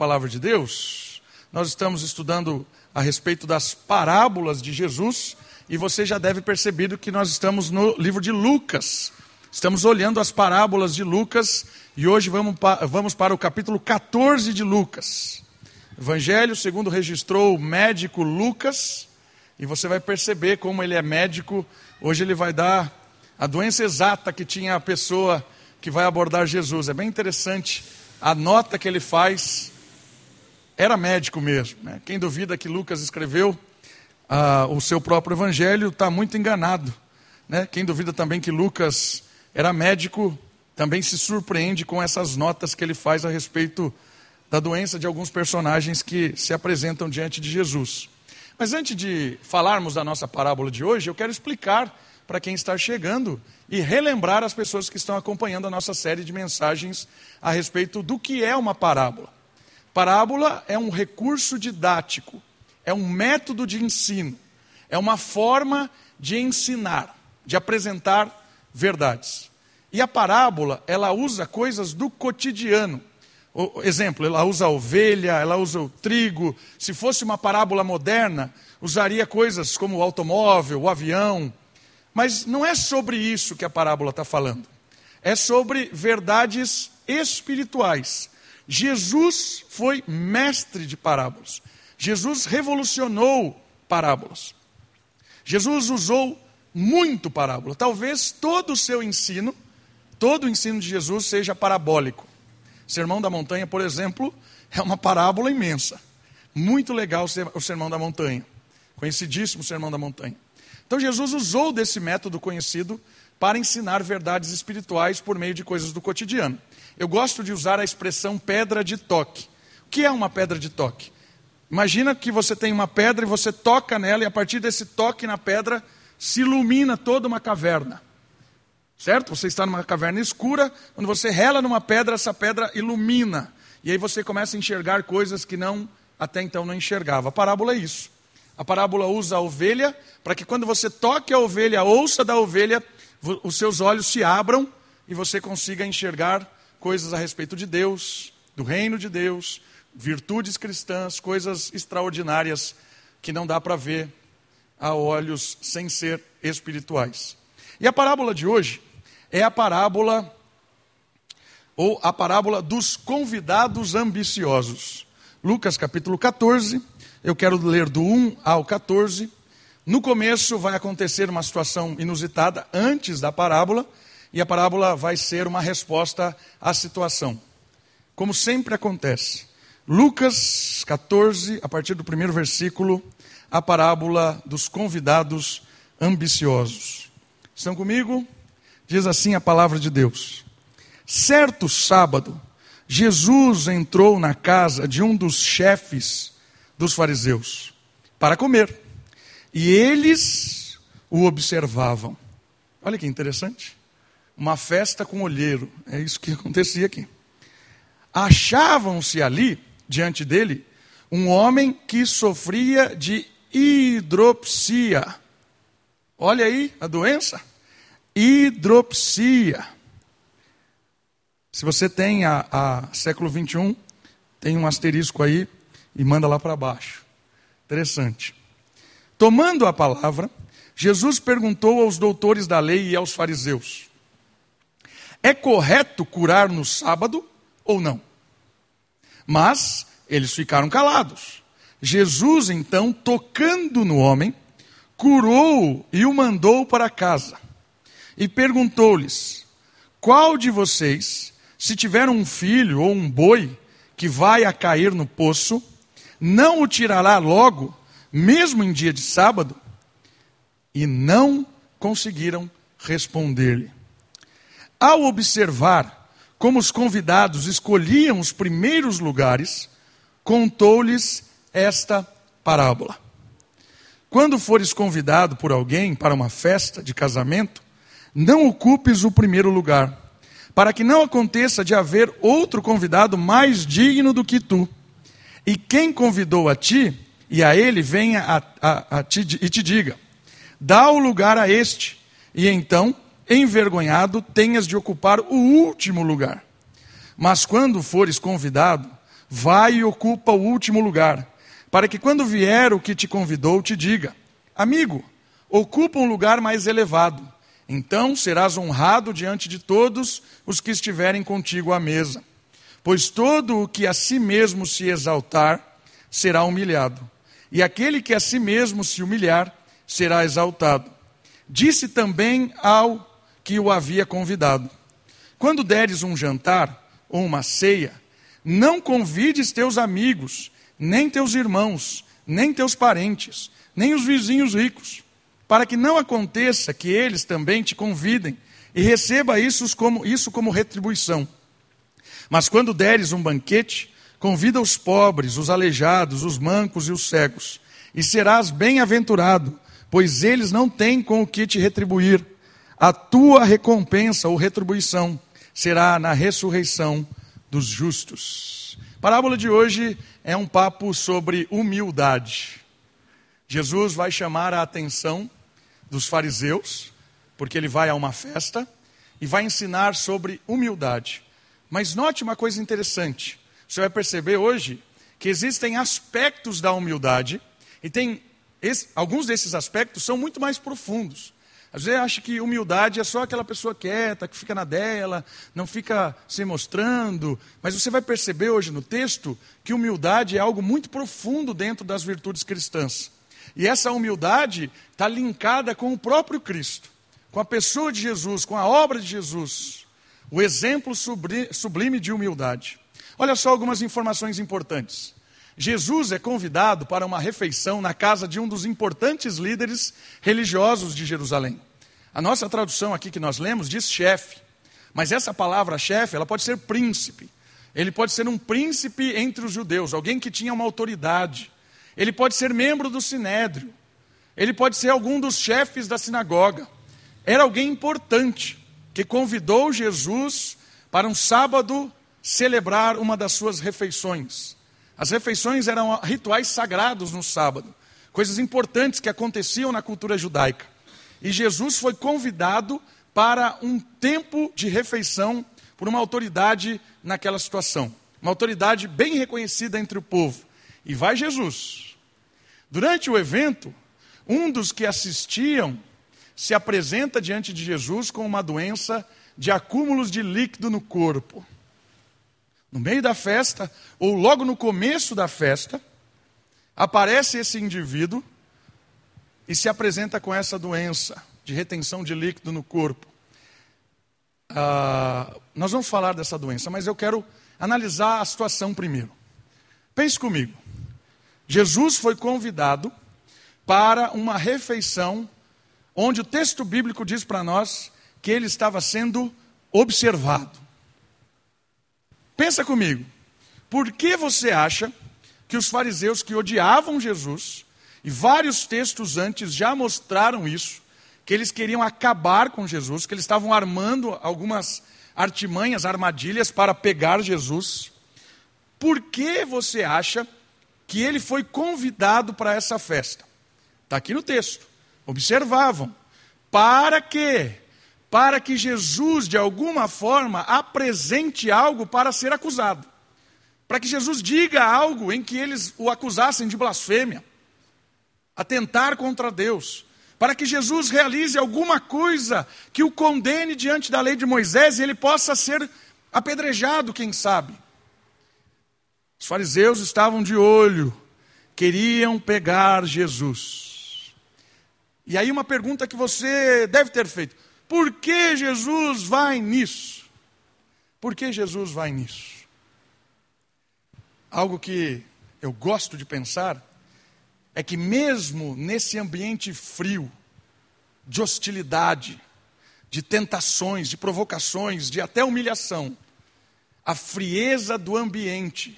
palavra de Deus, nós estamos estudando a respeito das parábolas de Jesus e você já deve perceber que nós estamos no livro de Lucas. Estamos olhando as parábolas de Lucas e hoje vamos, vamos para o capítulo 14 de Lucas. Evangelho segundo registrou o médico Lucas, e você vai perceber como ele é médico. Hoje ele vai dar a doença exata que tinha a pessoa que vai abordar Jesus. É bem interessante a nota que ele faz. Era médico mesmo. Né? Quem duvida que Lucas escreveu ah, o seu próprio evangelho está muito enganado. Né? Quem duvida também que Lucas era médico também se surpreende com essas notas que ele faz a respeito da doença de alguns personagens que se apresentam diante de Jesus. Mas antes de falarmos da nossa parábola de hoje, eu quero explicar para quem está chegando e relembrar as pessoas que estão acompanhando a nossa série de mensagens a respeito do que é uma parábola. Parábola é um recurso didático, é um método de ensino, é uma forma de ensinar, de apresentar verdades. E a parábola, ela usa coisas do cotidiano o, exemplo, ela usa a ovelha, ela usa o trigo. Se fosse uma parábola moderna, usaria coisas como o automóvel, o avião. Mas não é sobre isso que a parábola está falando. É sobre verdades espirituais. Jesus foi mestre de parábolas. Jesus revolucionou parábolas. Jesus usou muito parábola. Talvez todo o seu ensino, todo o ensino de Jesus seja parabólico. Sermão da Montanha, por exemplo, é uma parábola imensa. Muito legal o Sermão da Montanha. Conhecidíssimo Sermão da Montanha. Então Jesus usou desse método conhecido para ensinar verdades espirituais por meio de coisas do cotidiano. Eu gosto de usar a expressão pedra de toque. O que é uma pedra de toque? Imagina que você tem uma pedra e você toca nela, e a partir desse toque na pedra se ilumina toda uma caverna. Certo? Você está numa caverna escura, quando você rela numa pedra, essa pedra ilumina. E aí você começa a enxergar coisas que não até então não enxergava. A parábola é isso. A parábola usa a ovelha para que quando você toque a ovelha, ouça da ovelha, os seus olhos se abram e você consiga enxergar coisas a respeito de Deus, do reino de Deus, virtudes cristãs, coisas extraordinárias que não dá para ver a olhos sem ser espirituais. E a parábola de hoje é a parábola ou a parábola dos convidados ambiciosos. Lucas capítulo 14, eu quero ler do 1 ao 14. No começo vai acontecer uma situação inusitada antes da parábola, e a parábola vai ser uma resposta à situação. Como sempre acontece. Lucas 14, a partir do primeiro versículo, a parábola dos convidados ambiciosos. Estão comigo? Diz assim a palavra de Deus. Certo sábado, Jesus entrou na casa de um dos chefes dos fariseus para comer. E eles o observavam. Olha que interessante. Uma festa com olheiro. É isso que acontecia aqui. Achavam-se ali, diante dele, um homem que sofria de hidropsia. Olha aí a doença hidropsia. Se você tem a, a século 21, tem um asterisco aí e manda lá para baixo. Interessante. Tomando a palavra, Jesus perguntou aos doutores da lei e aos fariseus: É correto curar no sábado ou não? Mas eles ficaram calados. Jesus, então, tocando no homem, curou e o mandou para casa e perguntou-lhes: Qual de vocês, se tiver um filho ou um boi que vai a cair no poço, não o tirará logo, mesmo em dia de sábado? E não conseguiram responder-lhe. Ao observar como os convidados escolhiam os primeiros lugares, contou-lhes esta parábola. Quando fores convidado por alguém para uma festa de casamento, não ocupes o primeiro lugar, para que não aconteça de haver outro convidado mais digno do que tu. E quem convidou a ti, e a ele venha a, a, a ti, e te diga: dá o lugar a este, e então, envergonhado, tenhas de ocupar o último lugar. Mas quando fores convidado, vai e ocupa o último lugar, para que quando vier o que te convidou, te diga: Amigo, ocupa um lugar mais elevado. Então serás honrado diante de todos os que estiverem contigo à mesa. Pois todo o que a si mesmo se exaltar será humilhado, e aquele que a si mesmo se humilhar será exaltado. Disse também ao que o havia convidado: Quando deres um jantar ou uma ceia, não convides teus amigos, nem teus irmãos, nem teus parentes, nem os vizinhos ricos, para que não aconteça que eles também te convidem e receba isso como, isso como retribuição. Mas quando deres um banquete, convida os pobres, os aleijados, os mancos e os cegos, e serás bem-aventurado, pois eles não têm com o que te retribuir. A tua recompensa ou retribuição será na ressurreição dos justos. A parábola de hoje é um papo sobre humildade. Jesus vai chamar a atenção dos fariseus, porque ele vai a uma festa e vai ensinar sobre humildade. Mas note uma coisa interessante. Você vai perceber hoje que existem aspectos da humildade e tem esse, alguns desses aspectos são muito mais profundos. Às vezes acha que humildade é só aquela pessoa quieta, que fica na dela, não fica se mostrando. Mas você vai perceber hoje no texto que humildade é algo muito profundo dentro das virtudes cristãs. E essa humildade está linkada com o próprio Cristo, com a pessoa de Jesus, com a obra de Jesus. O exemplo sublime de humildade. Olha só algumas informações importantes. Jesus é convidado para uma refeição na casa de um dos importantes líderes religiosos de Jerusalém. A nossa tradução aqui que nós lemos diz chefe, mas essa palavra chefe, ela pode ser príncipe. Ele pode ser um príncipe entre os judeus, alguém que tinha uma autoridade. Ele pode ser membro do sinédrio. Ele pode ser algum dos chefes da sinagoga. Era alguém importante que convidou Jesus para um sábado celebrar uma das suas refeições. As refeições eram rituais sagrados no sábado, coisas importantes que aconteciam na cultura judaica. E Jesus foi convidado para um tempo de refeição por uma autoridade naquela situação, uma autoridade bem reconhecida entre o povo. E vai Jesus. Durante o evento, um dos que assistiam se apresenta diante de Jesus com uma doença de acúmulos de líquido no corpo no meio da festa, ou logo no começo da festa, aparece esse indivíduo e se apresenta com essa doença de retenção de líquido no corpo. Ah, nós vamos falar dessa doença, mas eu quero analisar a situação primeiro. Pense comigo. Jesus foi convidado para uma refeição onde o texto bíblico diz para nós que ele estava sendo observado. Pensa comigo. Por que você acha que os fariseus que odiavam Jesus, e vários textos antes já mostraram isso, que eles queriam acabar com Jesus, que eles estavam armando algumas artimanhas, armadilhas para pegar Jesus. Por que você acha que ele foi convidado para essa festa? Está aqui no texto. Observavam. Para quê? Para que Jesus, de alguma forma, apresente algo para ser acusado. Para que Jesus diga algo em que eles o acusassem de blasfêmia, atentar contra Deus. Para que Jesus realize alguma coisa que o condene diante da lei de Moisés e ele possa ser apedrejado, quem sabe. Os fariseus estavam de olho, queriam pegar Jesus. E aí, uma pergunta que você deve ter feito: por que Jesus vai nisso? Por que Jesus vai nisso? Algo que eu gosto de pensar é que, mesmo nesse ambiente frio, de hostilidade, de tentações, de provocações, de até humilhação, a frieza do ambiente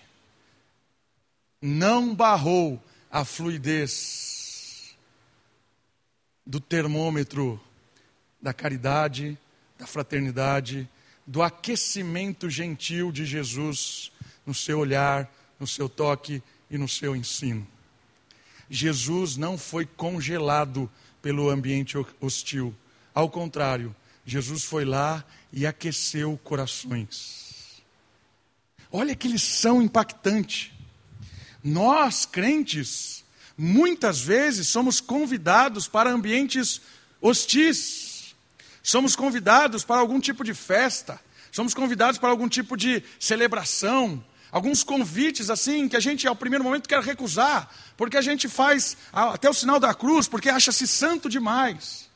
não barrou a fluidez do termômetro da caridade, da fraternidade, do aquecimento gentil de Jesus no seu olhar, no seu toque e no seu ensino. Jesus não foi congelado pelo ambiente hostil. Ao contrário, Jesus foi lá e aqueceu corações. Olha que lição impactante. Nós, crentes, muitas vezes somos convidados para ambientes hostis, somos convidados para algum tipo de festa, somos convidados para algum tipo de celebração, alguns convites assim que a gente ao primeiro momento quer recusar, porque a gente faz até o sinal da cruz, porque acha-se santo demais.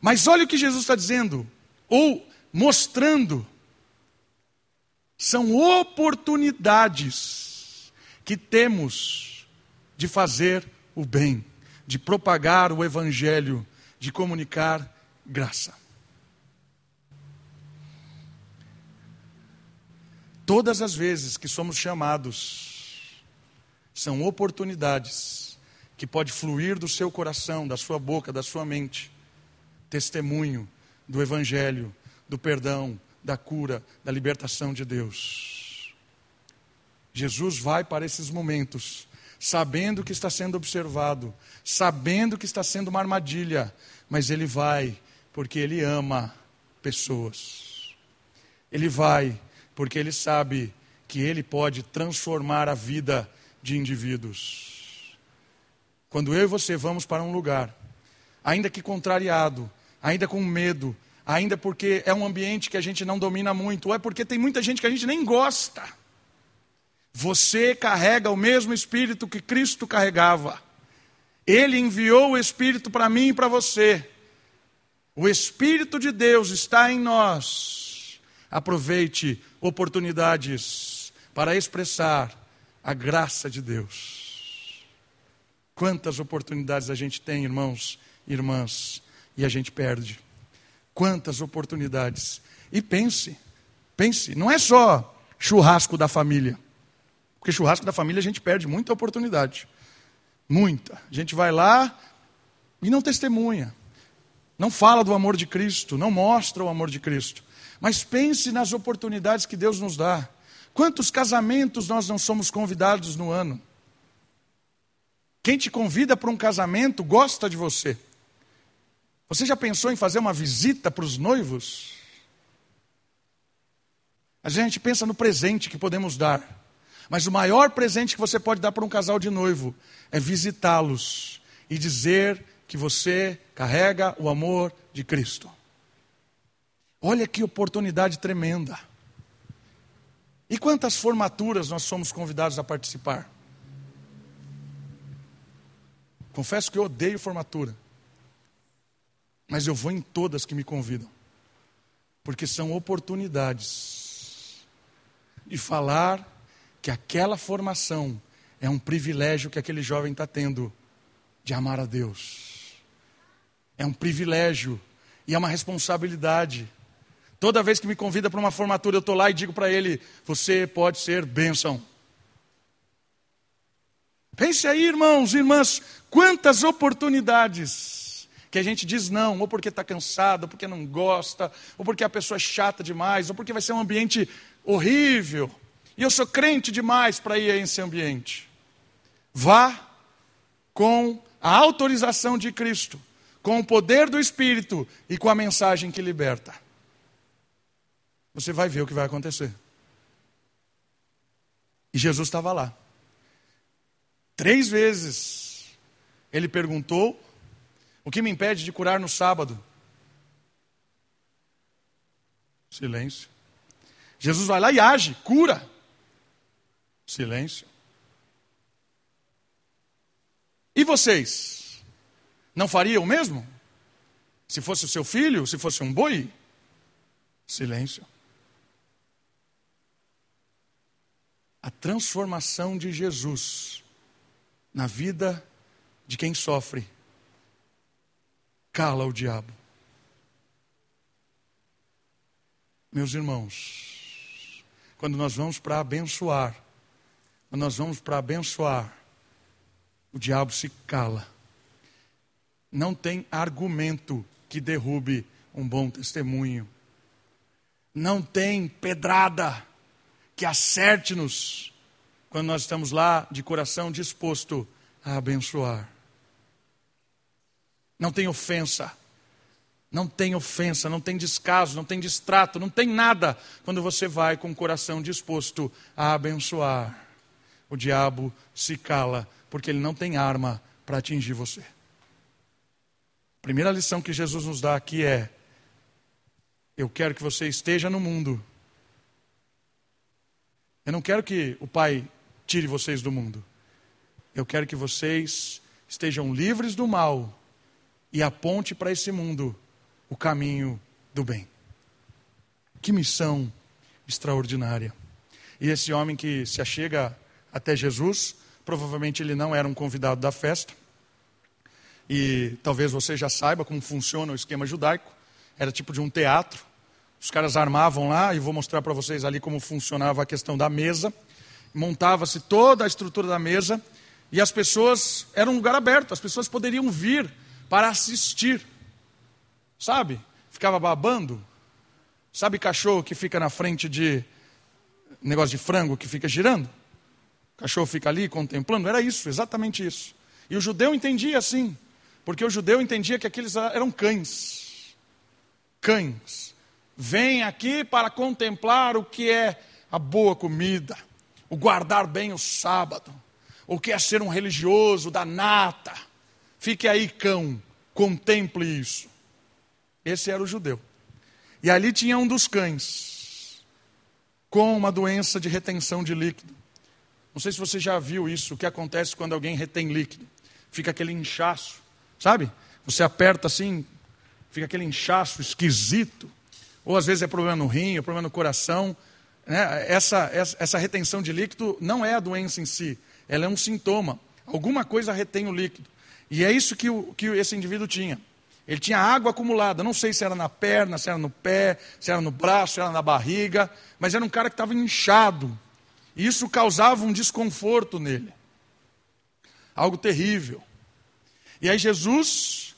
Mas olha o que Jesus está dizendo, ou mostrando, são oportunidades que temos de fazer o bem, de propagar o evangelho, de comunicar graça. Todas as vezes que somos chamados, são oportunidades que pode fluir do seu coração, da sua boca, da sua mente, testemunho do Evangelho, do perdão, da cura, da libertação de Deus. Jesus vai para esses momentos, sabendo que está sendo observado, sabendo que está sendo uma armadilha, mas ele vai porque ele ama pessoas. Ele vai porque ele sabe que ele pode transformar a vida de indivíduos. Quando eu e você vamos para um lugar, ainda que contrariado, ainda com medo, ainda porque é um ambiente que a gente não domina muito, ou é porque tem muita gente que a gente nem gosta. Você carrega o mesmo espírito que Cristo carregava. Ele enviou o espírito para mim e para você. O espírito de Deus está em nós. Aproveite oportunidades para expressar a graça de Deus. Quantas oportunidades a gente tem, irmãos e irmãs, e a gente perde. Quantas oportunidades. E pense, pense, não é só churrasco da família. Porque churrasco da família a gente perde muita oportunidade. Muita. A gente vai lá e não testemunha. Não fala do amor de Cristo, não mostra o amor de Cristo. Mas pense nas oportunidades que Deus nos dá. Quantos casamentos nós não somos convidados no ano? Quem te convida para um casamento gosta de você. Você já pensou em fazer uma visita para os noivos? A gente pensa no presente que podemos dar. Mas o maior presente que você pode dar para um casal de noivo é visitá-los e dizer que você carrega o amor de Cristo. Olha que oportunidade tremenda. E quantas formaturas nós somos convidados a participar? Confesso que eu odeio formatura. Mas eu vou em todas que me convidam. Porque são oportunidades de falar que aquela formação é um privilégio que aquele jovem está tendo de amar a Deus. É um privilégio e é uma responsabilidade Toda vez que me convida para uma formatura, eu estou lá e digo para ele: Você pode ser bênção. Pense aí, irmãos e irmãs, quantas oportunidades que a gente diz não, ou porque está cansado, ou porque não gosta, ou porque a pessoa é chata demais, ou porque vai ser um ambiente horrível. E eu sou crente demais para ir a esse ambiente. Vá com a autorização de Cristo, com o poder do Espírito e com a mensagem que liberta você vai ver o que vai acontecer. E Jesus estava lá. Três vezes ele perguntou: O que me impede de curar no sábado? Silêncio. Jesus vai lá e age, cura. Silêncio. E vocês? Não fariam o mesmo? Se fosse o seu filho, se fosse um boi? Silêncio. a transformação de Jesus na vida de quem sofre cala o diabo. Meus irmãos, quando nós vamos para abençoar, quando nós vamos para abençoar, o diabo se cala. Não tem argumento que derrube um bom testemunho. Não tem pedrada que acerte-nos quando nós estamos lá de coração disposto a abençoar. Não tem ofensa, Não tem ofensa, não tem descaso, não tem distrato, não tem nada quando você vai com o coração disposto a abençoar. O diabo se cala, porque ele não tem arma para atingir você. Primeira lição que Jesus nos dá aqui é: eu quero que você esteja no mundo. Eu não quero que o Pai tire vocês do mundo. Eu quero que vocês estejam livres do mal e aponte para esse mundo o caminho do bem. Que missão extraordinária. E esse homem que se achega até Jesus, provavelmente ele não era um convidado da festa. E talvez você já saiba como funciona o esquema judaico. Era tipo de um teatro. Os caras armavam lá, e vou mostrar para vocês ali como funcionava a questão da mesa. Montava-se toda a estrutura da mesa, e as pessoas, era um lugar aberto, as pessoas poderiam vir para assistir. Sabe? Ficava babando. Sabe cachorro que fica na frente de negócio de frango que fica girando? O cachorro fica ali contemplando. Era isso, exatamente isso. E o judeu entendia assim, porque o judeu entendia que aqueles eram cães. Cães. Vêm aqui para contemplar o que é a boa comida, o guardar bem o sábado, o que é ser um religioso da nata. Fique aí, cão, contemple isso. Esse era o judeu. E ali tinha um dos cães, com uma doença de retenção de líquido. Não sei se você já viu isso, o que acontece quando alguém retém líquido. Fica aquele inchaço, sabe? Você aperta assim, fica aquele inchaço esquisito. Ou às vezes é problema no rim, é problema no coração. Né? Essa, essa, essa retenção de líquido não é a doença em si, ela é um sintoma. Alguma coisa retém o líquido. E é isso que, o, que esse indivíduo tinha. Ele tinha água acumulada, não sei se era na perna, se era no pé, se era no braço, se era na barriga, mas era um cara que estava inchado. E isso causava um desconforto nele. Algo terrível. E aí Jesus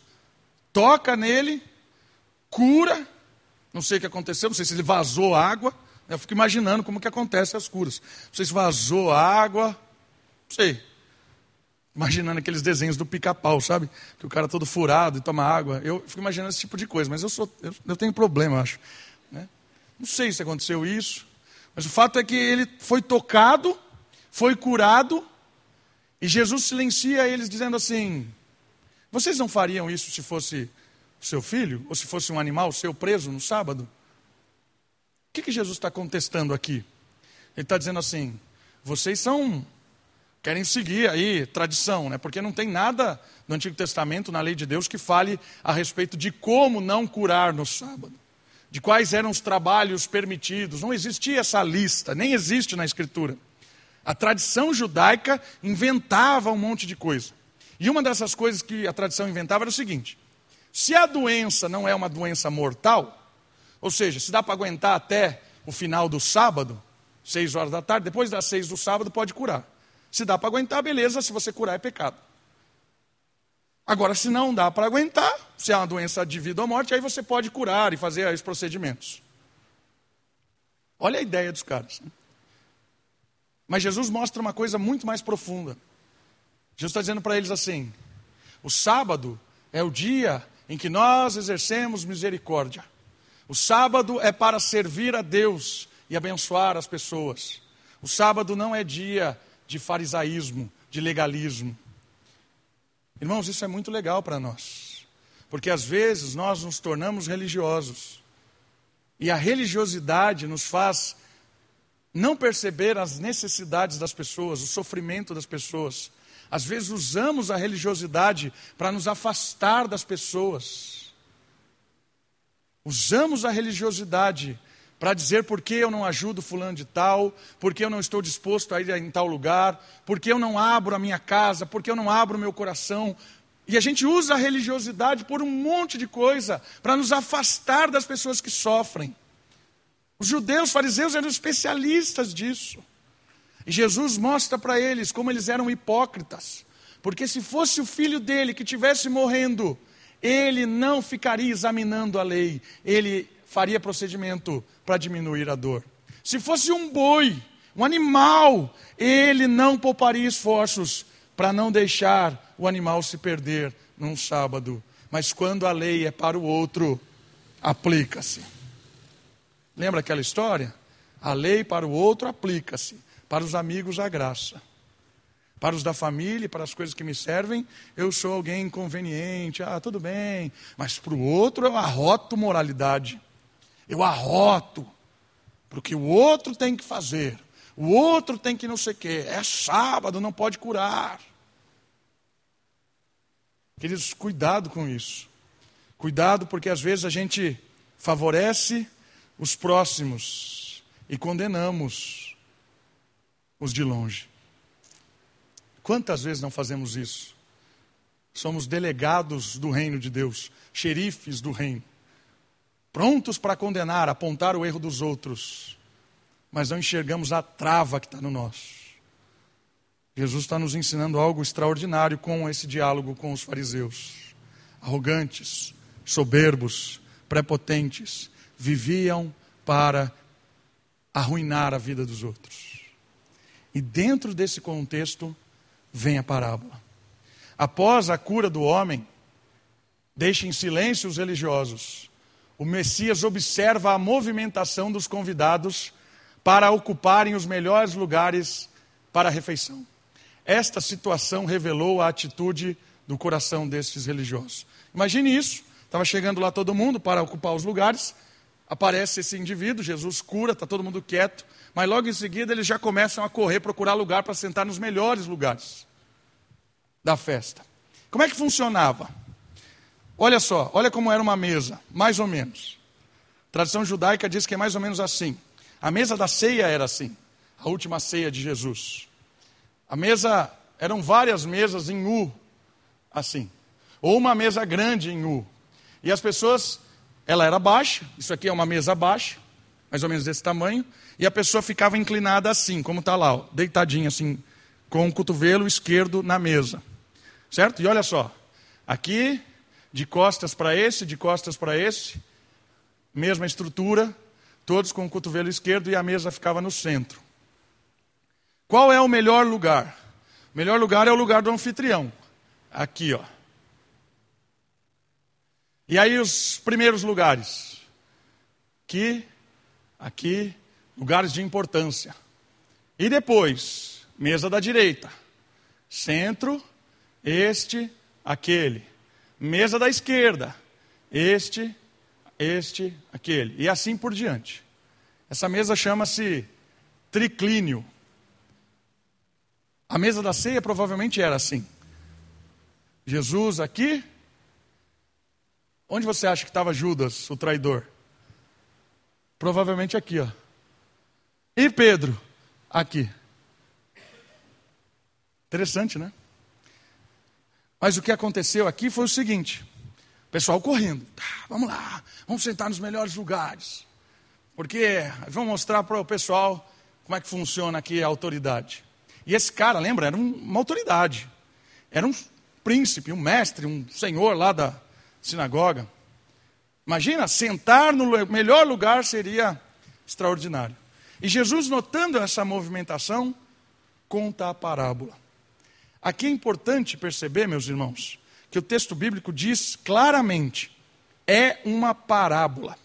toca nele, cura. Não sei o que aconteceu, não sei se ele vazou água. Eu fico imaginando como que acontece as curas. Não sei se vazou água, não sei. Imaginando aqueles desenhos do pica-pau, sabe? Que o cara todo furado e toma água. Eu fico imaginando esse tipo de coisa, mas eu, sou, eu, eu tenho problema, eu acho. Né? Não sei se aconteceu isso, mas o fato é que ele foi tocado, foi curado, e Jesus silencia eles dizendo assim: Vocês não fariam isso se fosse seu filho, ou se fosse um animal seu preso no sábado? O que, que Jesus está contestando aqui? Ele está dizendo assim: Vocês são querem seguir aí tradição, né? Porque não tem nada no Antigo Testamento, na lei de Deus, que fale a respeito de como não curar no sábado, de quais eram os trabalhos permitidos. Não existia essa lista, nem existe na Escritura. A tradição judaica inventava um monte de coisa. E uma dessas coisas que a tradição inventava era o seguinte: se a doença não é uma doença mortal, ou seja, se dá para aguentar até o final do sábado, seis horas da tarde, depois das seis do sábado pode curar. Se dá para aguentar, beleza, se você curar é pecado. Agora, se não dá para aguentar, se é uma doença de vida ou morte, aí você pode curar e fazer os procedimentos. Olha a ideia dos caras. Né? Mas Jesus mostra uma coisa muito mais profunda. Jesus está dizendo para eles assim: o sábado é o dia em que nós exercemos misericórdia. O sábado é para servir a Deus e abençoar as pessoas. O sábado não é dia de farisaísmo, de legalismo. Irmãos, isso é muito legal para nós, porque às vezes nós nos tornamos religiosos e a religiosidade nos faz não perceber as necessidades das pessoas, o sofrimento das pessoas. Às vezes usamos a religiosidade para nos afastar das pessoas. Usamos a religiosidade para dizer por que eu não ajudo fulano de tal, por que eu não estou disposto a ir em tal lugar, por que eu não abro a minha casa, por que eu não abro o meu coração. E a gente usa a religiosidade por um monte de coisa para nos afastar das pessoas que sofrem. Os judeus, fariseus eram especialistas disso. Jesus mostra para eles como eles eram hipócritas. Porque se fosse o filho dele que estivesse morrendo, ele não ficaria examinando a lei, ele faria procedimento para diminuir a dor. Se fosse um boi, um animal, ele não pouparia esforços para não deixar o animal se perder num sábado. Mas quando a lei é para o outro, aplica-se. Lembra aquela história? A lei para o outro aplica-se, para os amigos a graça. Para os da família, para as coisas que me servem, eu sou alguém inconveniente, ah, tudo bem. Mas para o outro eu arroto moralidade. Eu arroto. Porque o outro tem que fazer. O outro tem que não sei o quê. É sábado, não pode curar. Queridos, cuidado com isso. Cuidado, porque às vezes a gente favorece os próximos e condenamos os de longe. Quantas vezes não fazemos isso? Somos delegados do reino de Deus, xerifes do reino, prontos para condenar, apontar o erro dos outros, mas não enxergamos a trava que está no nosso. Jesus está nos ensinando algo extraordinário com esse diálogo com os fariseus. Arrogantes, soberbos, prepotentes, viviam para arruinar a vida dos outros. E dentro desse contexto vem a parábola. Após a cura do homem, deixa em silêncio os religiosos. O Messias observa a movimentação dos convidados para ocuparem os melhores lugares para a refeição. Esta situação revelou a atitude do coração destes religiosos. Imagine isso: estava chegando lá todo mundo para ocupar os lugares, aparece esse indivíduo, Jesus cura, está todo mundo quieto, mas logo em seguida eles já começam a correr, procurar lugar para sentar nos melhores lugares da festa. Como é que funcionava? Olha só, olha como era uma mesa, mais ou menos. A tradição judaica diz que é mais ou menos assim. A mesa da ceia era assim, a última ceia de Jesus. A mesa, eram várias mesas em U, assim. Ou uma mesa grande em U. E as pessoas, ela era baixa, isso aqui é uma mesa baixa, mais ou menos desse tamanho, e a pessoa ficava inclinada assim, como está lá, ó, deitadinha assim, com o cotovelo esquerdo na mesa. Certo? E olha só, aqui, de costas para esse, de costas para esse, mesma estrutura, todos com o cotovelo esquerdo e a mesa ficava no centro. Qual é o melhor lugar? O melhor lugar é o lugar do anfitrião. Aqui, ó. E aí os primeiros lugares. Aqui, aqui, lugares de importância. E depois, mesa da direita. Centro, este, aquele. Mesa da esquerda. Este, este, aquele. E assim por diante. Essa mesa chama-se triclínio. A mesa da ceia provavelmente era assim. Jesus aqui. Onde você acha que estava Judas, o traidor? Provavelmente aqui, ó. E Pedro? Aqui. Interessante, né? Mas o que aconteceu aqui foi o seguinte: o pessoal correndo. Tá, vamos lá, vamos sentar nos melhores lugares. Porque vamos mostrar para o pessoal como é que funciona aqui a autoridade. E esse cara, lembra, era uma autoridade. Era um príncipe, um mestre, um senhor lá da sinagoga. Imagina, sentar no melhor lugar seria extraordinário. E Jesus, notando essa movimentação, conta a parábola. Aqui é importante perceber, meus irmãos, que o texto bíblico diz claramente: é uma parábola.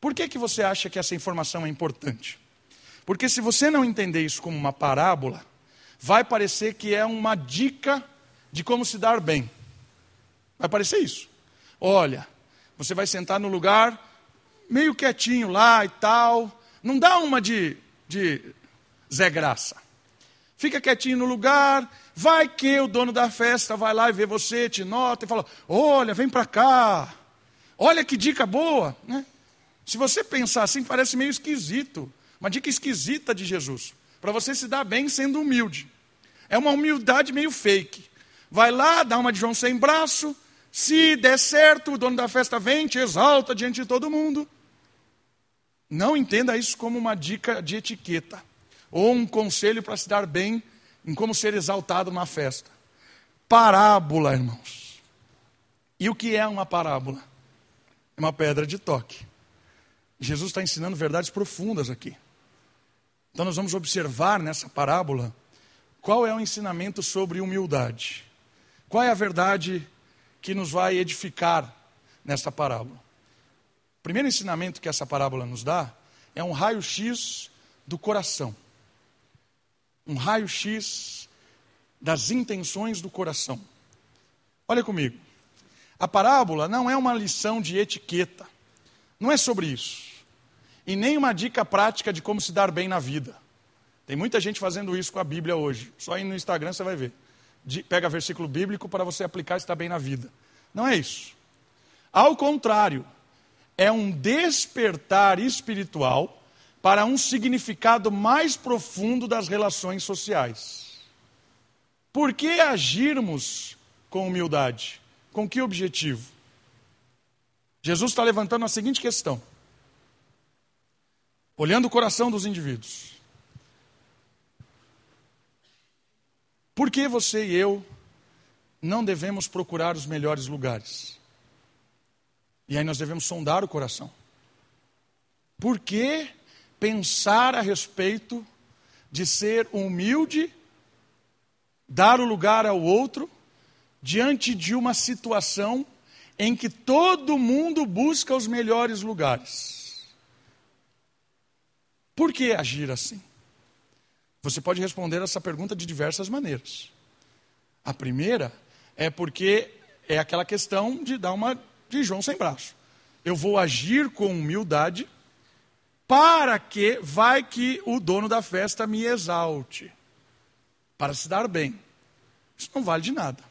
Por que, que você acha que essa informação é importante? Porque se você não entender isso como uma parábola, vai parecer que é uma dica de como se dar bem. Vai parecer isso. Olha, você vai sentar no lugar meio quietinho lá e tal. Não dá uma de, de Zé Graça. Fica quietinho no lugar, vai que o dono da festa vai lá e vê você, te nota e fala: Olha, vem para cá. Olha que dica boa. Né? Se você pensar assim, parece meio esquisito. Uma dica esquisita de Jesus. Para você se dar bem sendo humilde. É uma humildade meio fake. Vai lá, dá uma de João sem braço. Se der certo, o dono da festa vem, te exalta diante de todo mundo. Não entenda isso como uma dica de etiqueta. Ou um conselho para se dar bem em como ser exaltado numa festa. Parábola, irmãos. E o que é uma parábola? É uma pedra de toque. Jesus está ensinando verdades profundas aqui. Então nós vamos observar nessa parábola qual é o ensinamento sobre humildade. Qual é a verdade que nos vai edificar nessa parábola? Primeiro ensinamento que essa parábola nos dá é um raio-x do coração. Um raio-x das intenções do coração. Olha comigo. A parábola não é uma lição de etiqueta. Não é sobre isso. E nem uma dica prática de como se dar bem na vida. Tem muita gente fazendo isso com a Bíblia hoje. Só aí no Instagram você vai ver. De, pega versículo bíblico para você aplicar e estar bem na vida. Não é isso. Ao contrário, é um despertar espiritual para um significado mais profundo das relações sociais. Por que agirmos com humildade? Com que objetivo? Jesus está levantando a seguinte questão, olhando o coração dos indivíduos. Por que você e eu não devemos procurar os melhores lugares? E aí nós devemos sondar o coração. Por que pensar a respeito de ser humilde, dar o lugar ao outro, diante de uma situação em que todo mundo busca os melhores lugares? Por que agir assim? Você pode responder essa pergunta de diversas maneiras. A primeira é porque é aquela questão de dar uma de João sem braço. Eu vou agir com humildade para que vai que o dono da festa me exalte, para se dar bem. Isso não vale de nada.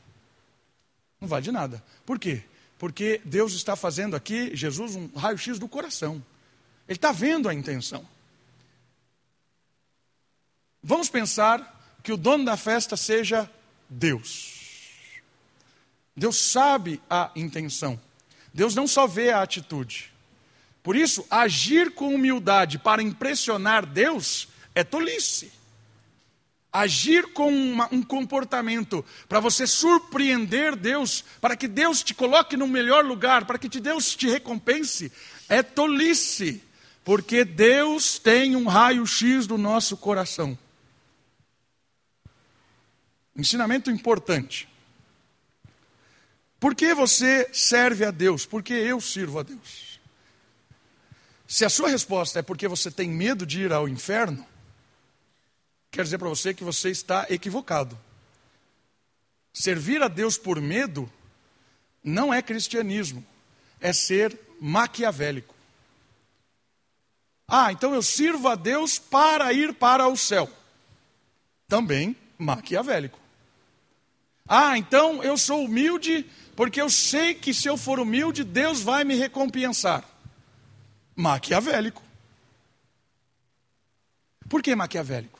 Não vale de nada. Por quê? Porque Deus está fazendo aqui, Jesus, um raio-x do coração. Ele está vendo a intenção. Vamos pensar que o dono da festa seja Deus. Deus sabe a intenção. Deus não só vê a atitude. Por isso, agir com humildade para impressionar Deus é tolice. Agir com uma, um comportamento para você surpreender Deus, para que Deus te coloque no melhor lugar, para que Deus te recompense, é tolice. Porque Deus tem um raio-x do nosso coração. Ensinamento importante. Por que você serve a Deus? Porque eu sirvo a Deus. Se a sua resposta é porque você tem medo de ir ao inferno, quer dizer para você que você está equivocado. Servir a Deus por medo não é cristianismo, é ser maquiavélico. Ah, então eu sirvo a Deus para ir para o céu. Também maquiavélico. Ah, então eu sou humilde porque eu sei que se eu for humilde, Deus vai me recompensar. Maquiavélico. Por que maquiavélico?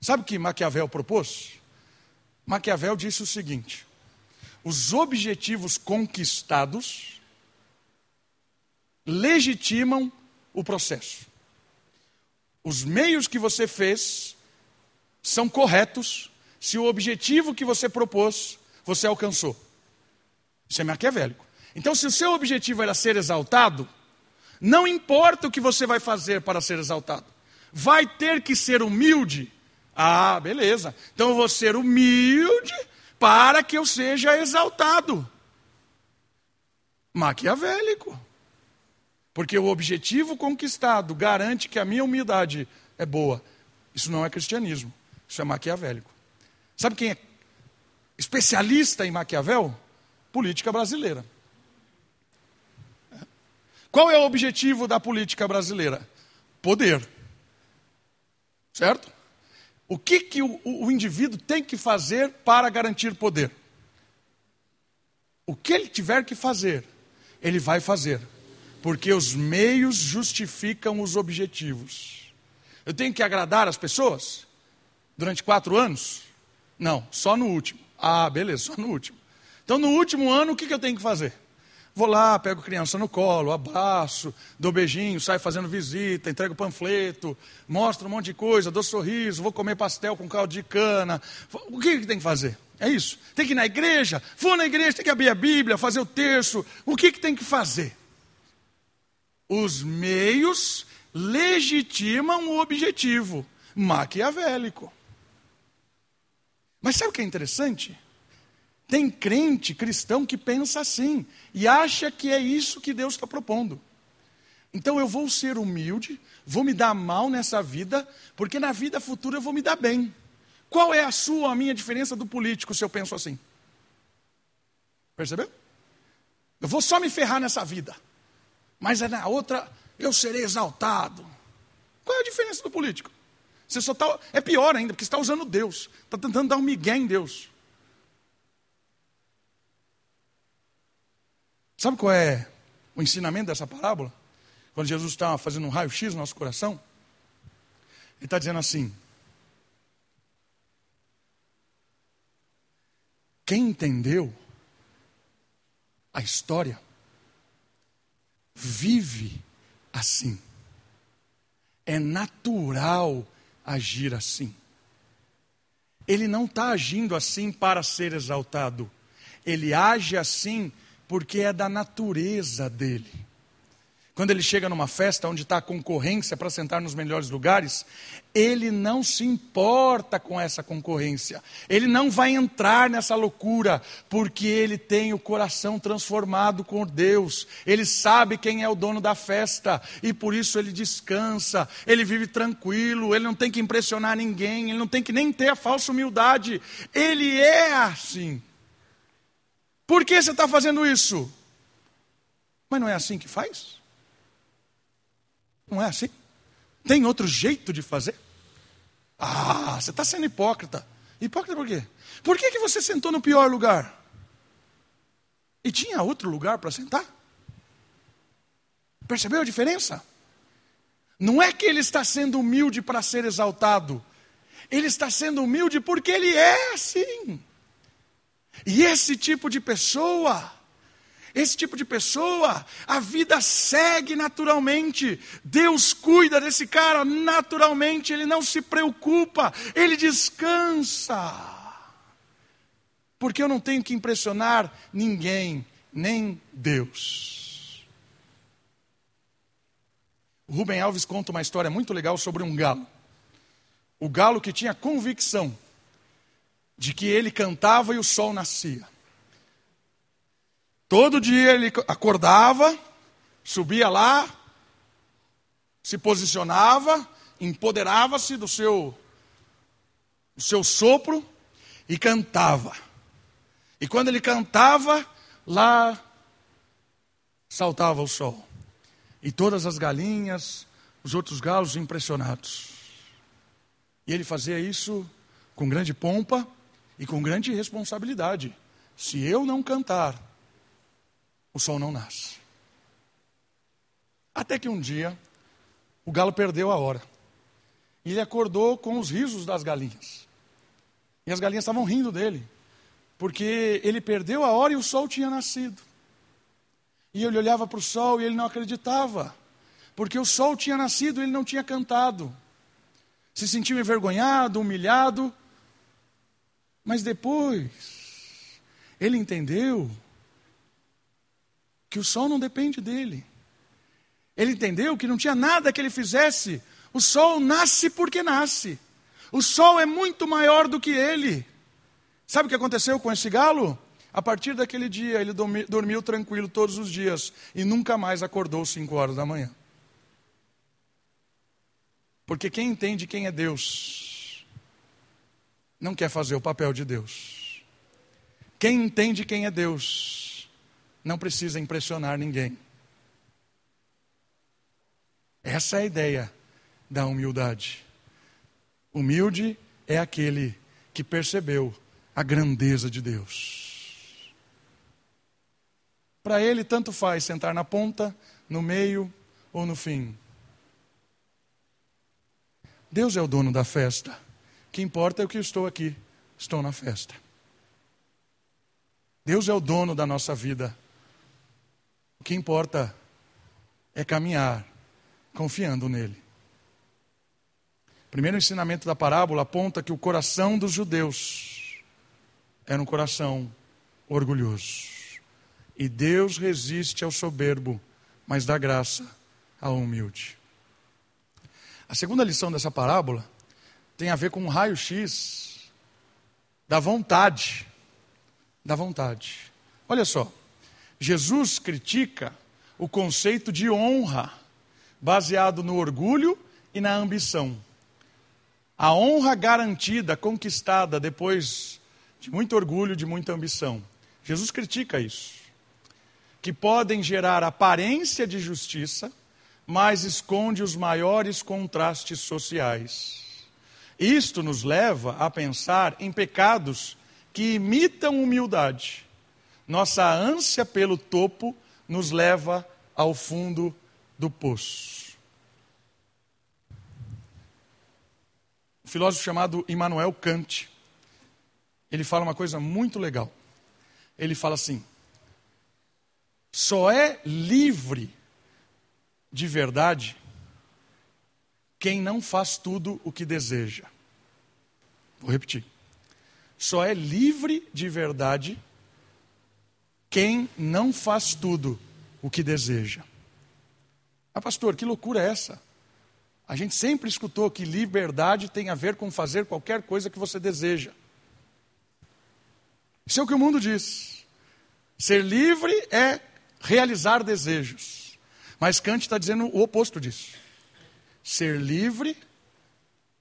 Sabe o que Maquiavel propôs? Maquiavel disse o seguinte: os objetivos conquistados legitimam o processo. Os meios que você fez são corretos se o objetivo que você propôs você alcançou. Isso é maquiavélico. Então, se o seu objetivo era ser exaltado, não importa o que você vai fazer para ser exaltado, vai ter que ser humilde. Ah, beleza. Então eu vou ser humilde para que eu seja exaltado. Maquiavélico. Porque o objetivo conquistado garante que a minha humildade é boa. Isso não é cristianismo, isso é maquiavélico. Sabe quem é especialista em Maquiavel? Política brasileira. Qual é o objetivo da política brasileira? Poder. Certo? O que, que o, o, indivíduo tem que fazer para garantir poder? O que ele tiver que fazer, ele vai fazer. Porque os meios justificam os objetivos. Eu tenho que agradar as pessoas? Durante quatro anos? Não, só no último. Ah, beleza, só no último. Então, no último ano, o que, eu tenho que fazer? Vou lá, pego criança no colo, abraço, dou beijinho, saio fazendo visita, entrego panfleto, mostro um monte de coisa, dou sorriso, vou comer pastel com caldo de cana. O que, que tem que fazer? É isso. Tem que ir na igreja? Vou na igreja, tem que abrir a Bíblia, fazer o terço. O que, que tem que fazer? Os meios legitimam o objetivo maquiavélico. Mas sabe o que é interessante? Tem crente cristão que pensa assim e acha que é isso que Deus está propondo. Então eu vou ser humilde, vou me dar mal nessa vida, porque na vida futura eu vou me dar bem. Qual é a sua, a minha diferença do político se eu penso assim? Percebeu? Eu vou só me ferrar nessa vida, mas na outra eu serei exaltado. Qual é a diferença do político? Você só tá, é pior ainda, porque está usando Deus, está tentando dar um migué em Deus. Sabe qual é o ensinamento dessa parábola? Quando Jesus está fazendo um raio-x no nosso coração, ele está dizendo assim: Quem entendeu a história vive assim. É natural agir assim. Ele não está agindo assim para ser exaltado. Ele age assim porque é da natureza dele. Quando ele chega numa festa onde está a concorrência para sentar nos melhores lugares, ele não se importa com essa concorrência. Ele não vai entrar nessa loucura, porque ele tem o coração transformado com Deus. Ele sabe quem é o dono da festa e por isso ele descansa. Ele vive tranquilo, ele não tem que impressionar ninguém, ele não tem que nem ter a falsa humildade. Ele é assim. Por que você está fazendo isso? Mas não é assim que faz? Não é assim? Tem outro jeito de fazer? Ah, você está sendo hipócrita. Hipócrita por quê? Por que, que você sentou no pior lugar? E tinha outro lugar para sentar? Percebeu a diferença? Não é que ele está sendo humilde para ser exaltado, ele está sendo humilde porque ele é assim. E esse tipo de pessoa esse tipo de pessoa, a vida segue naturalmente. Deus cuida desse cara naturalmente, ele não se preocupa, ele descansa. Porque eu não tenho que impressionar ninguém, nem Deus. O Rubem Alves conta uma história muito legal sobre um galo. O galo que tinha convicção de que ele cantava e o sol nascia. Todo dia ele acordava, subia lá, se posicionava, empoderava-se do seu, do seu sopro e cantava. E quando ele cantava, lá saltava o sol. E todas as galinhas, os outros galos impressionados. E ele fazia isso com grande pompa e com grande responsabilidade. Se eu não cantar, o sol não nasce. Até que um dia, o galo perdeu a hora. E ele acordou com os risos das galinhas. E as galinhas estavam rindo dele, porque ele perdeu a hora e o sol tinha nascido. E ele olhava para o sol e ele não acreditava, porque o sol tinha nascido e ele não tinha cantado. Se sentiu envergonhado, humilhado, mas depois ele entendeu que o sol não depende dele. Ele entendeu que não tinha nada que ele fizesse. O sol nasce porque nasce. O sol é muito maior do que ele. Sabe o que aconteceu com esse galo? A partir daquele dia, ele dormiu tranquilo todos os dias e nunca mais acordou cinco horas da manhã. Porque quem entende quem é Deus, não quer fazer o papel de Deus. Quem entende quem é Deus, não precisa impressionar ninguém. Essa é a ideia da humildade. Humilde é aquele que percebeu a grandeza de Deus. Para ele, tanto faz sentar na ponta, no meio ou no fim. Deus é o dono da festa. Que importa é o que eu estou aqui. Estou na festa. Deus é o dono da nossa vida. O que importa é caminhar confiando nele. O primeiro ensinamento da parábola aponta que o coração dos judeus era um coração orgulhoso. E Deus resiste ao soberbo, mas dá graça ao humilde. A segunda lição dessa parábola tem a ver com um raio-x da vontade. Da vontade. Olha só. Jesus critica o conceito de honra baseado no orgulho e na ambição. A honra garantida, conquistada depois de muito orgulho, de muita ambição. Jesus critica isso. Que podem gerar aparência de justiça, mas esconde os maiores contrastes sociais. Isto nos leva a pensar em pecados que imitam humildade. Nossa ânsia pelo topo nos leva ao fundo do poço. Um filósofo chamado Immanuel Kant, ele fala uma coisa muito legal. Ele fala assim: só é livre de verdade quem não faz tudo o que deseja. Vou repetir. Só é livre de verdade quem não faz tudo o que deseja. Ah, pastor, que loucura é essa? A gente sempre escutou que liberdade tem a ver com fazer qualquer coisa que você deseja. Isso é o que o mundo diz. Ser livre é realizar desejos. Mas Kant está dizendo o oposto disso. Ser livre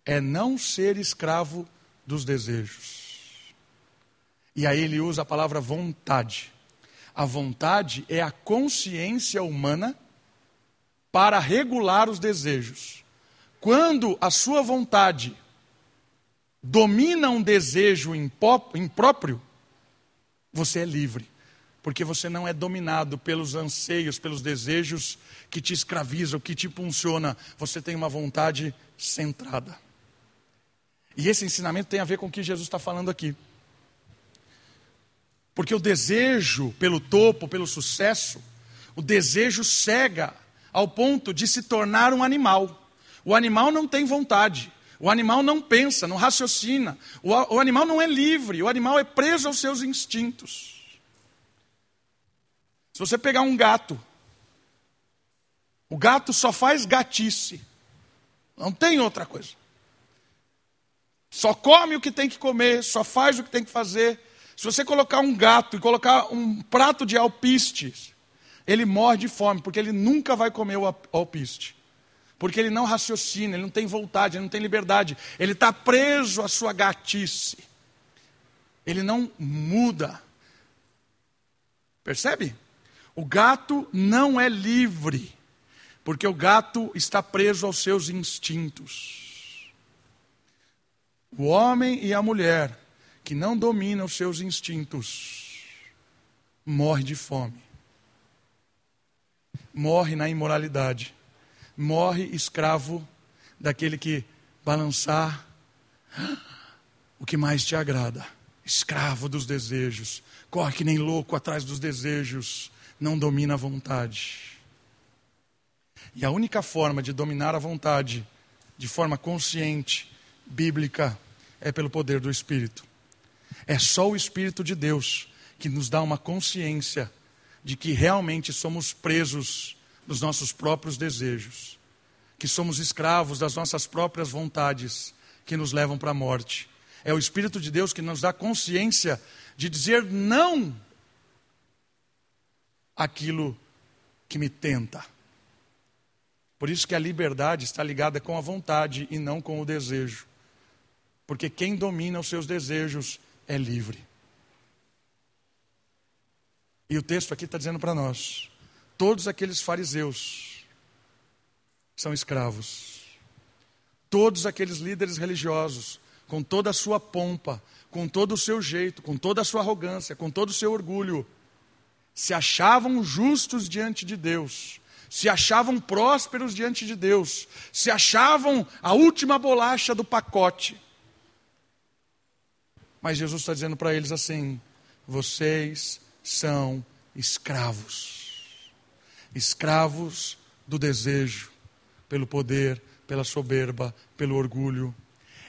é não ser escravo dos desejos. E aí ele usa a palavra vontade. A vontade é a consciência humana para regular os desejos. Quando a sua vontade domina um desejo impróprio, você é livre, porque você não é dominado pelos anseios, pelos desejos que te escravizam, que te impulsiona. Você tem uma vontade centrada. E esse ensinamento tem a ver com o que Jesus está falando aqui. Porque o desejo pelo topo, pelo sucesso, o desejo cega ao ponto de se tornar um animal. O animal não tem vontade, o animal não pensa, não raciocina, o, o animal não é livre, o animal é preso aos seus instintos. Se você pegar um gato, o gato só faz gatice, não tem outra coisa. Só come o que tem que comer, só faz o que tem que fazer. Se você colocar um gato e colocar um prato de alpistes, ele morre de fome, porque ele nunca vai comer o alpiste. Porque ele não raciocina, ele não tem vontade, ele não tem liberdade. Ele está preso à sua gatice. Ele não muda. Percebe? O gato não é livre, porque o gato está preso aos seus instintos. O homem e a mulher que não dominam os seus instintos morre de fome. Morre na imoralidade. Morre escravo daquele que balançar o que mais te agrada. Escravo dos desejos. Corre que nem louco atrás dos desejos. Não domina a vontade. E a única forma de dominar a vontade de forma consciente, bíblica, é pelo poder do Espírito. É só o Espírito de Deus que nos dá uma consciência de que realmente somos presos nos nossos próprios desejos, que somos escravos das nossas próprias vontades que nos levam para a morte. É o Espírito de Deus que nos dá consciência de dizer não aquilo que me tenta. Por isso que a liberdade está ligada com a vontade e não com o desejo. Porque quem domina os seus desejos é livre. E o texto aqui está dizendo para nós: todos aqueles fariseus são escravos. Todos aqueles líderes religiosos, com toda a sua pompa, com todo o seu jeito, com toda a sua arrogância, com todo o seu orgulho, se achavam justos diante de Deus, se achavam prósperos diante de Deus, se achavam a última bolacha do pacote. Mas Jesus está dizendo para eles assim: vocês são escravos. Escravos do desejo, pelo poder, pela soberba, pelo orgulho.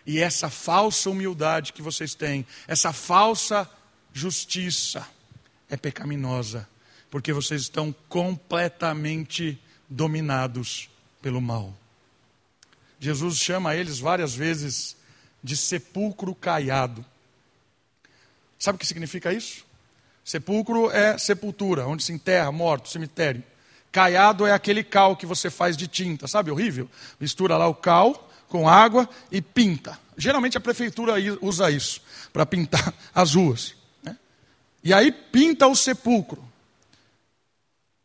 E essa falsa humildade que vocês têm, essa falsa justiça, é pecaminosa, porque vocês estão completamente dominados pelo mal. Jesus chama eles várias vezes de sepulcro caiado. Sabe o que significa isso? Sepulcro é sepultura, onde se enterra morto, cemitério. Caiado é aquele cal que você faz de tinta, sabe? Horrível. Mistura lá o cal com água e pinta. Geralmente a prefeitura usa isso para pintar as ruas. E aí pinta o sepulcro.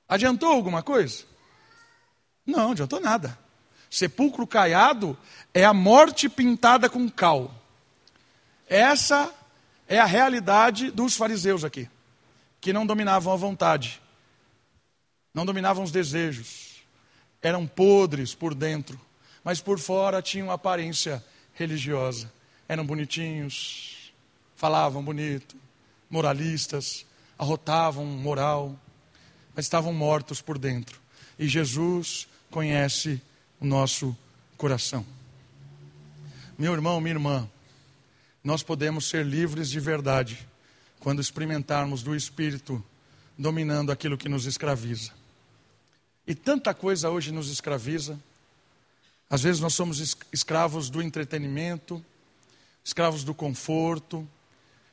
Adiantou alguma coisa? Não, adiantou nada. Sepulcro caiado é a morte pintada com cal. Essa é a realidade dos fariseus aqui, que não dominavam a vontade, não dominavam os desejos, eram podres por dentro, mas por fora tinham aparência religiosa. Eram bonitinhos, falavam bonito, moralistas, arrotavam moral, mas estavam mortos por dentro. E Jesus conhece o nosso coração. Meu irmão, minha irmã, nós podemos ser livres de verdade quando experimentarmos do Espírito dominando aquilo que nos escraviza. E tanta coisa hoje nos escraviza. Às vezes nós somos escravos do entretenimento, escravos do conforto,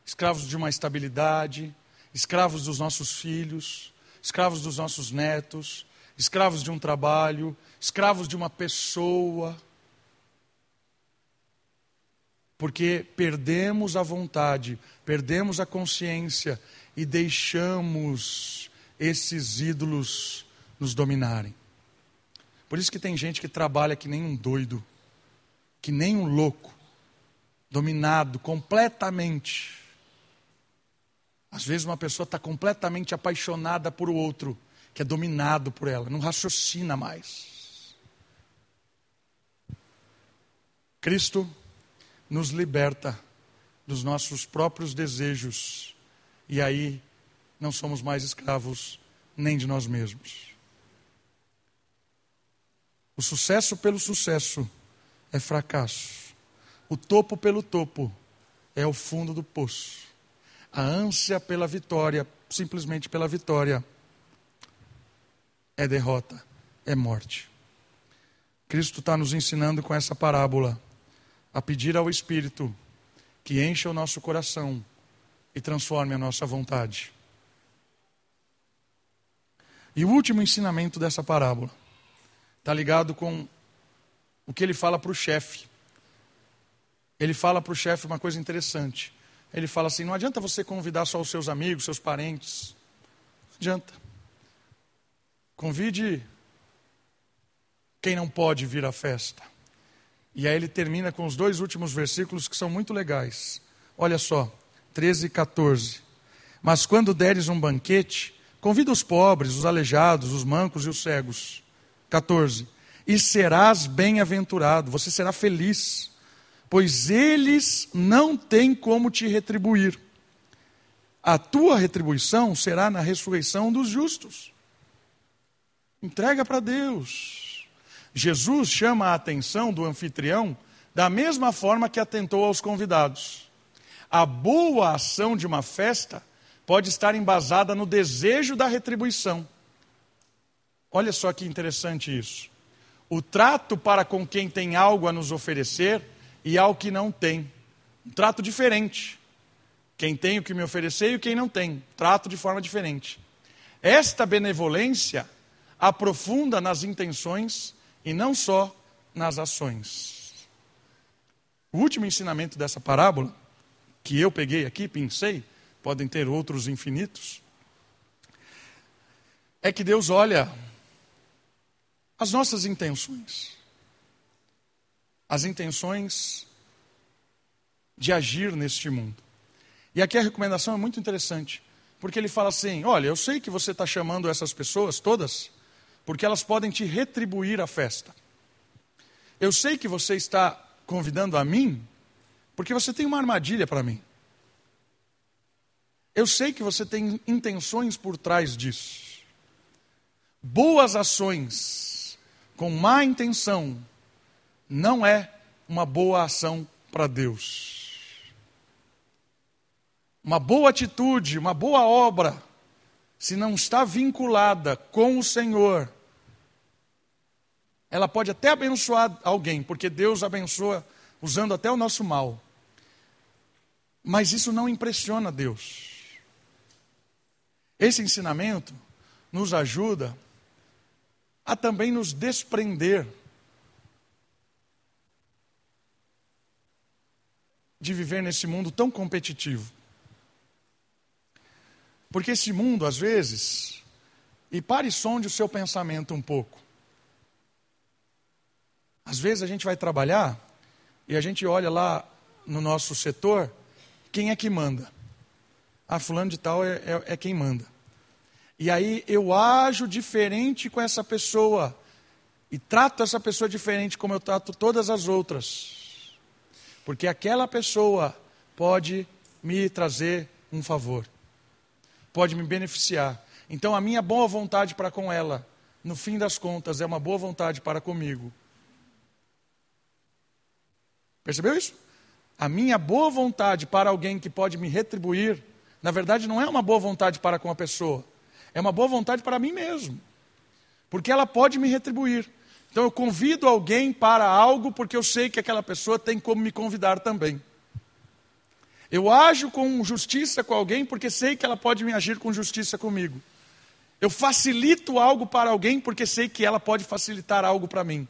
escravos de uma estabilidade, escravos dos nossos filhos, escravos dos nossos netos, escravos de um trabalho, escravos de uma pessoa. Porque perdemos a vontade, perdemos a consciência e deixamos esses ídolos nos dominarem. Por isso que tem gente que trabalha que nem um doido, que nem um louco, dominado completamente. Às vezes uma pessoa está completamente apaixonada por outro, que é dominado por ela, não raciocina mais. Cristo nos liberta dos nossos próprios desejos e aí não somos mais escravos nem de nós mesmos. O sucesso pelo sucesso é fracasso. O topo pelo topo é o fundo do poço. A ânsia pela vitória, simplesmente pela vitória, é derrota, é morte. Cristo está nos ensinando com essa parábola a pedir ao Espírito que encha o nosso coração e transforme a nossa vontade. E o último ensinamento dessa parábola está ligado com o que ele fala para o chefe. Ele fala para o chefe uma coisa interessante. Ele fala assim: não adianta você convidar só os seus amigos, seus parentes. Não adianta. Convide quem não pode vir à festa. E aí ele termina com os dois últimos versículos que são muito legais. Olha só, 13 e 14. Mas quando deres um banquete, convida os pobres, os aleijados, os mancos e os cegos. 14. E serás bem-aventurado, você será feliz, pois eles não têm como te retribuir. A tua retribuição será na ressurreição dos justos. Entrega para Deus. Jesus chama a atenção do anfitrião da mesma forma que atentou aos convidados. A boa ação de uma festa pode estar embasada no desejo da retribuição. Olha só que interessante isso. O trato para com quem tem algo a nos oferecer e ao que não tem. Um trato diferente. Quem tem o que me oferecer e quem não tem. Trato de forma diferente. Esta benevolência aprofunda nas intenções e não só nas ações. O último ensinamento dessa parábola, que eu peguei aqui, pensei, podem ter outros infinitos, é que Deus olha as nossas intenções. As intenções de agir neste mundo. E aqui a recomendação é muito interessante, porque ele fala assim: olha, eu sei que você está chamando essas pessoas todas porque elas podem te retribuir a festa. Eu sei que você está convidando a mim, porque você tem uma armadilha para mim. Eu sei que você tem intenções por trás disso. Boas ações com má intenção não é uma boa ação para Deus. Uma boa atitude, uma boa obra, se não está vinculada com o Senhor, ela pode até abençoar alguém, porque Deus abençoa usando até o nosso mal. Mas isso não impressiona Deus. Esse ensinamento nos ajuda a também nos desprender de viver nesse mundo tão competitivo. Porque esse mundo, às vezes, e pare e sonde o seu pensamento um pouco. Às vezes a gente vai trabalhar e a gente olha lá no nosso setor quem é que manda. Ah, fulano de tal é, é, é quem manda. E aí eu ajo diferente com essa pessoa e trato essa pessoa diferente como eu trato todas as outras. Porque aquela pessoa pode me trazer um favor, pode me beneficiar. Então a minha boa vontade para com ela, no fim das contas, é uma boa vontade para comigo. Percebeu isso? A minha boa vontade para alguém que pode me retribuir, na verdade não é uma boa vontade para com a pessoa, é uma boa vontade para mim mesmo. Porque ela pode me retribuir. Então eu convido alguém para algo porque eu sei que aquela pessoa tem como me convidar também. Eu ajo com justiça com alguém porque sei que ela pode me agir com justiça comigo. Eu facilito algo para alguém porque sei que ela pode facilitar algo para mim.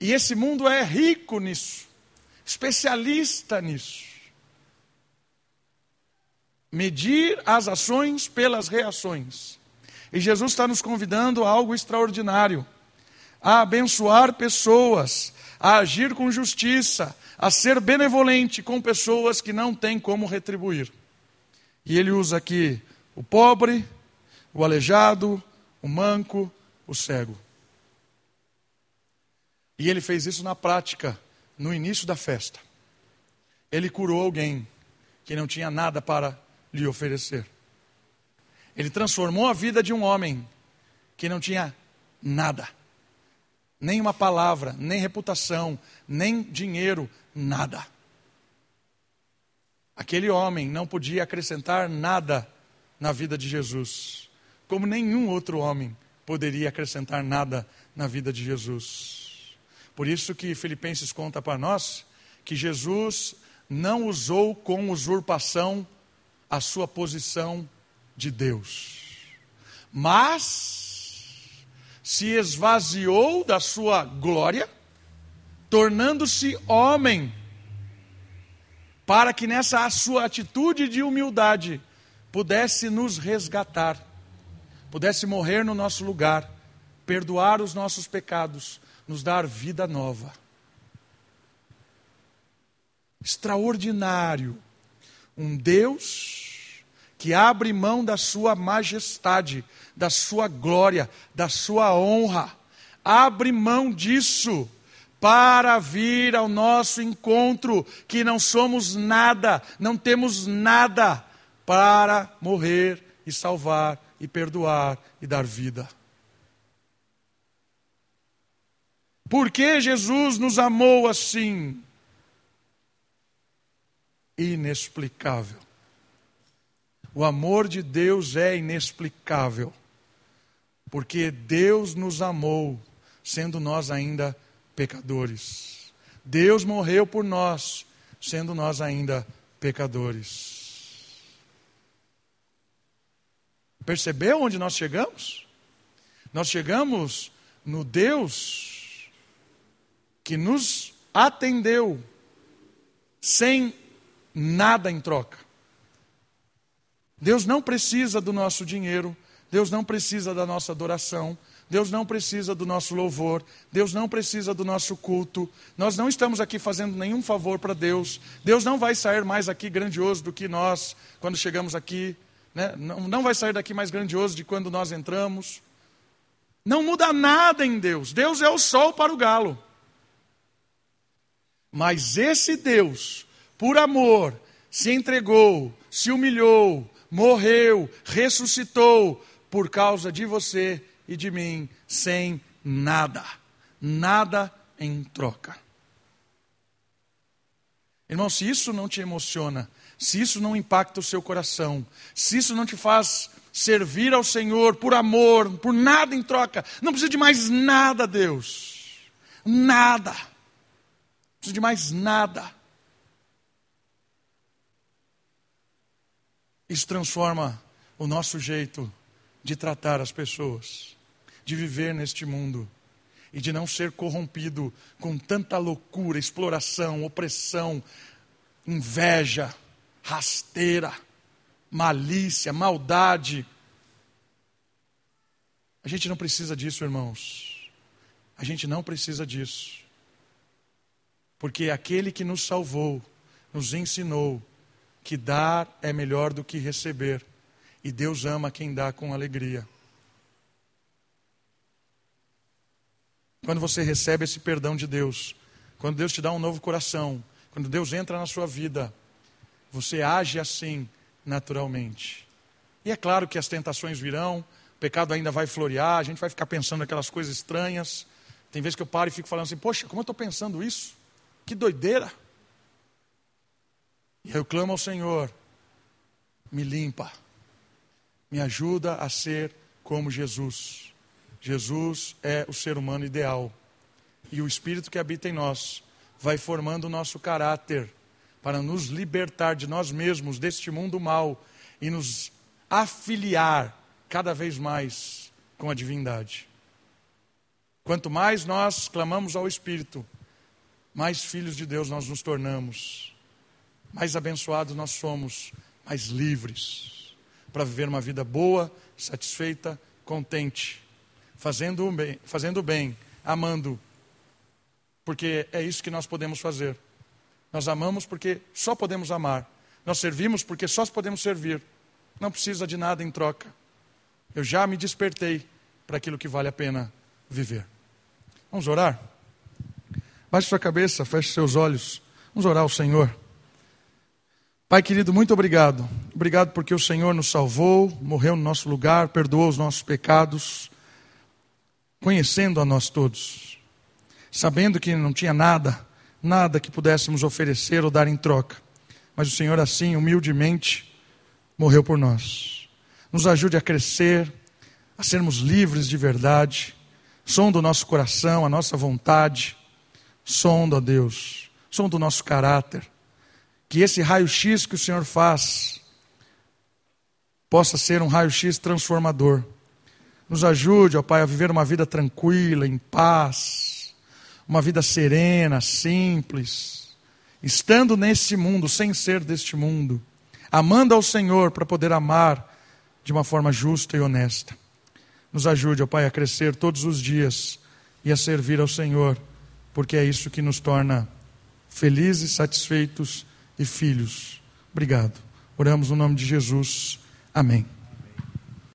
E esse mundo é rico nisso especialista nisso. Medir as ações pelas reações. E Jesus está nos convidando a algo extraordinário: a abençoar pessoas, a agir com justiça, a ser benevolente com pessoas que não têm como retribuir. E ele usa aqui o pobre, o aleijado, o manco, o cego. E ele fez isso na prática no início da festa, ele curou alguém que não tinha nada para lhe oferecer. Ele transformou a vida de um homem que não tinha nada, nem uma palavra, nem reputação, nem dinheiro, nada. Aquele homem não podia acrescentar nada na vida de Jesus, como nenhum outro homem poderia acrescentar nada na vida de Jesus. Por isso que Filipenses conta para nós que Jesus não usou com usurpação a sua posição de Deus, mas se esvaziou da sua glória, tornando-se homem, para que nessa sua atitude de humildade pudesse nos resgatar, pudesse morrer no nosso lugar, perdoar os nossos pecados nos dar vida nova. Extraordinário. Um Deus que abre mão da sua majestade, da sua glória, da sua honra. Abre mão disso para vir ao nosso encontro, que não somos nada, não temos nada para morrer e salvar e perdoar e dar vida. Por que Jesus nos amou assim? Inexplicável. O amor de Deus é inexplicável, porque Deus nos amou, sendo nós ainda pecadores. Deus morreu por nós, sendo nós ainda pecadores. Percebeu onde nós chegamos? Nós chegamos no Deus que nos atendeu sem nada em troca. Deus não precisa do nosso dinheiro, Deus não precisa da nossa adoração, Deus não precisa do nosso louvor, Deus não precisa do nosso culto. Nós não estamos aqui fazendo nenhum favor para Deus. Deus não vai sair mais aqui grandioso do que nós quando chegamos aqui. Né? Não, não vai sair daqui mais grandioso de quando nós entramos. Não muda nada em Deus. Deus é o sol para o galo. Mas esse Deus, por amor, se entregou, se humilhou, morreu, ressuscitou por causa de você e de mim, sem nada, nada em troca. Irmão, se isso não te emociona, se isso não impacta o seu coração, se isso não te faz servir ao Senhor por amor, por nada em troca, não precisa de mais nada, Deus, nada preciso de mais nada. Isso transforma o nosso jeito de tratar as pessoas. de viver neste mundo e de não ser corrompido com tanta loucura, exploração, opressão, inveja, rasteira, malícia, maldade. A gente não precisa disso, irmãos. A gente não precisa disso. Porque aquele que nos salvou, nos ensinou que dar é melhor do que receber. E Deus ama quem dá com alegria. Quando você recebe esse perdão de Deus, quando Deus te dá um novo coração, quando Deus entra na sua vida, você age assim naturalmente. E é claro que as tentações virão, o pecado ainda vai florear, a gente vai ficar pensando aquelas coisas estranhas. Tem vezes que eu paro e fico falando assim: Poxa, como eu estou pensando isso? Que doideira! E eu clamo ao Senhor: Me limpa, me ajuda a ser como Jesus. Jesus é o ser humano ideal. E o Espírito que habita em nós vai formando o nosso caráter para nos libertar de nós mesmos, deste mundo mal, e nos afiliar cada vez mais com a divindade. Quanto mais nós clamamos ao Espírito, mais filhos de Deus nós nos tornamos, mais abençoados nós somos, mais livres para viver uma vida boa, satisfeita, contente fazendo o bem, fazendo bem, amando, porque é isso que nós podemos fazer. Nós amamos porque só podemos amar. Nós servimos porque só podemos servir. Não precisa de nada em troca. Eu já me despertei para aquilo que vale a pena viver. Vamos orar? Baixe sua cabeça, feche seus olhos. Vamos orar ao Senhor. Pai querido, muito obrigado. Obrigado porque o Senhor nos salvou, morreu no nosso lugar, perdoou os nossos pecados conhecendo a nós todos, sabendo que não tinha nada, nada que pudéssemos oferecer ou dar em troca, mas o Senhor, assim, humildemente, morreu por nós. Nos ajude a crescer, a sermos livres de verdade, sonda o nosso coração, a nossa vontade, sonda, Deus, sonda o nosso caráter, que esse raio-x que o Senhor faz possa ser um raio-x transformador nos ajude, ó Pai, a viver uma vida tranquila, em paz, uma vida serena, simples, estando nesse mundo, sem ser deste mundo, amando ao Senhor para poder amar de uma forma justa e honesta. Nos ajude, ó Pai, a crescer todos os dias e a servir ao Senhor, porque é isso que nos torna felizes, satisfeitos e filhos. Obrigado. Oramos no nome de Jesus. Amém.